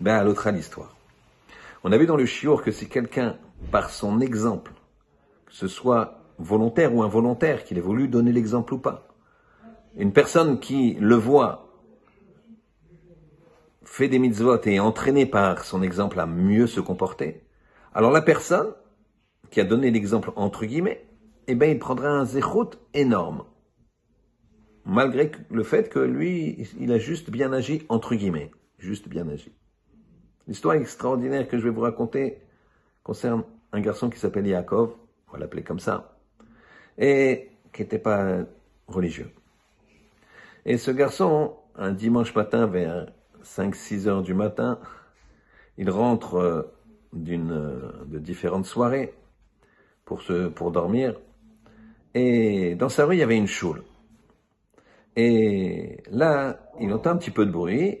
Ben, l'autre à l'histoire. On a vu dans le chiour que si quelqu'un, par son exemple, que ce soit volontaire ou involontaire, qu'il ait voulu donner l'exemple ou pas, une personne qui le voit fait des mitzvot et est entraîné par son exemple à mieux se comporter, alors la personne qui a donné l'exemple entre guillemets, eh bien, il prendra un zéchot énorme. Malgré le fait que lui, il a juste bien agi, entre guillemets. Juste bien agi. L'histoire extraordinaire que je vais vous raconter concerne un garçon qui s'appelle Yaakov, on va l'appeler comme ça, et qui n'était pas religieux. Et ce garçon, un dimanche matin vers 5-6 heures du matin, il rentre euh, d'une, euh, de différentes soirées pour, se, pour dormir. Et dans sa rue, il y avait une choule. Et là, il entend un petit peu de bruit.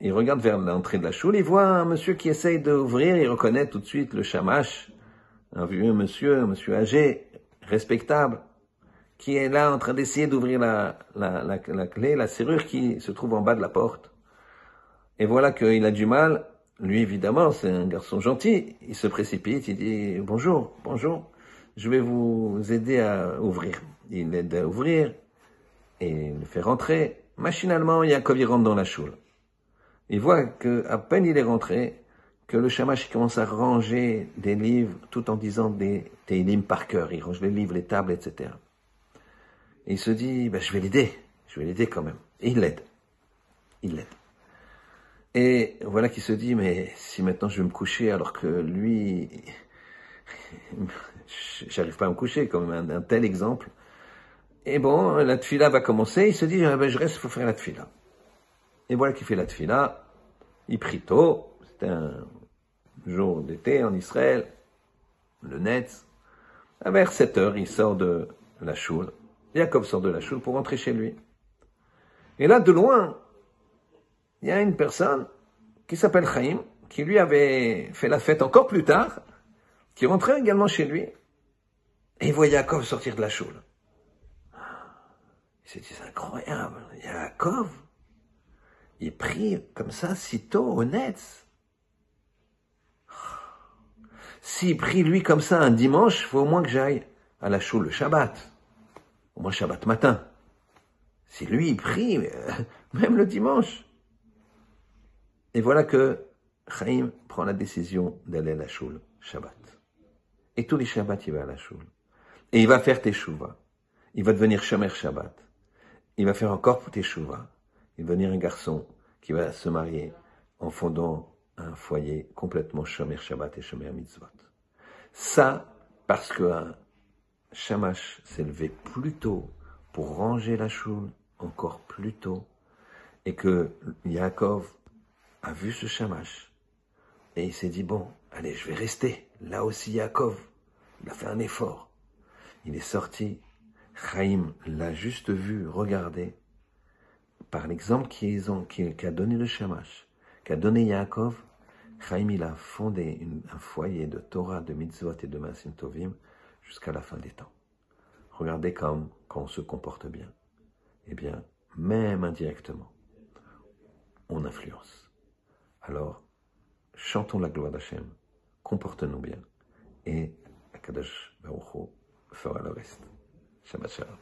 Il regarde vers l'entrée de la choule. Il voit un monsieur qui essaye d'ouvrir. Il reconnaît tout de suite le chamash. Un vieux monsieur, un monsieur âgé, respectable, qui est là en train d'essayer d'ouvrir la, la, la, clé, la serrure qui se trouve en bas de la porte. Et voilà qu'il a du mal. Lui, évidemment, c'est un garçon gentil. Il se précipite, il dit bonjour, bonjour je vais vous aider à ouvrir. Il l'aide à ouvrir et le fait rentrer. Machinalement, Yaakov il rentre dans la choule. Il voit que à peine il est rentré, que le shamash commence à ranger des livres tout en disant des télim par cœur. Il range les livres, les tables, etc. Et il se dit, ben, je vais l'aider. Je vais l'aider quand même. Et il l'aide. Il l'aide. Et voilà qu'il se dit, mais si maintenant je vais me coucher alors que lui, j'arrive pas à me coucher, comme un, tel exemple. Et bon, la tfila va commencer, il se dit, ah ben, je reste, il faut faire la tfila. Et voilà qu'il fait la tfila, il prie tôt, c'était un jour d'été en Israël, le Netz. Vers 7 heures, il sort de la choule. Jacob sort de la choule pour rentrer chez lui. Et là, de loin, il y a une personne qui s'appelle Chaim, qui lui avait fait la fête encore plus tard, qui rentrait également chez lui. Et il voit Yaakov sortir de la choule. Il s'est dit, c'est incroyable, Yaakov, il prie comme ça si tôt au Netz. S'il prie lui comme ça un dimanche, faut au moins que j'aille à la choule le Shabbat. Au moins Shabbat matin. Si lui il prie, euh, même le dimanche. Et voilà que Chaim prend la décision d'aller à la choule Shabbat. Et tous les Shabbats, il va à la choule. Et il va faire Teshuvah. Il va devenir Shomer Shabbat. Il va faire encore Teshuvah. Devenir un garçon qui va se marier en fondant un foyer complètement Shomer Shabbat et Shomer Mitzvot. Ça, parce qu'un Shamash s'est levé plus tôt pour ranger la choule encore plus tôt, et que Yaakov a vu ce Shamash, et il s'est dit, bon, allez, je vais rester. Là aussi, Yaakov, il a fait un effort. Il est sorti. Chaim l'a juste vu, regardé. Par l'exemple qu'a donné le Shamash, qu'a donné Yaakov, Chaim il a fondé un foyer de Torah, de mitzvot et de Masim Tovim jusqu'à la fin des temps. Regardez comme quand on se comporte bien. Eh bien, même indirectement, on influence. Alors, chantons la gloire d'Hachem, comportons-nous bien, et Akadosh Baruch fera le reste. Shabbat Shalom.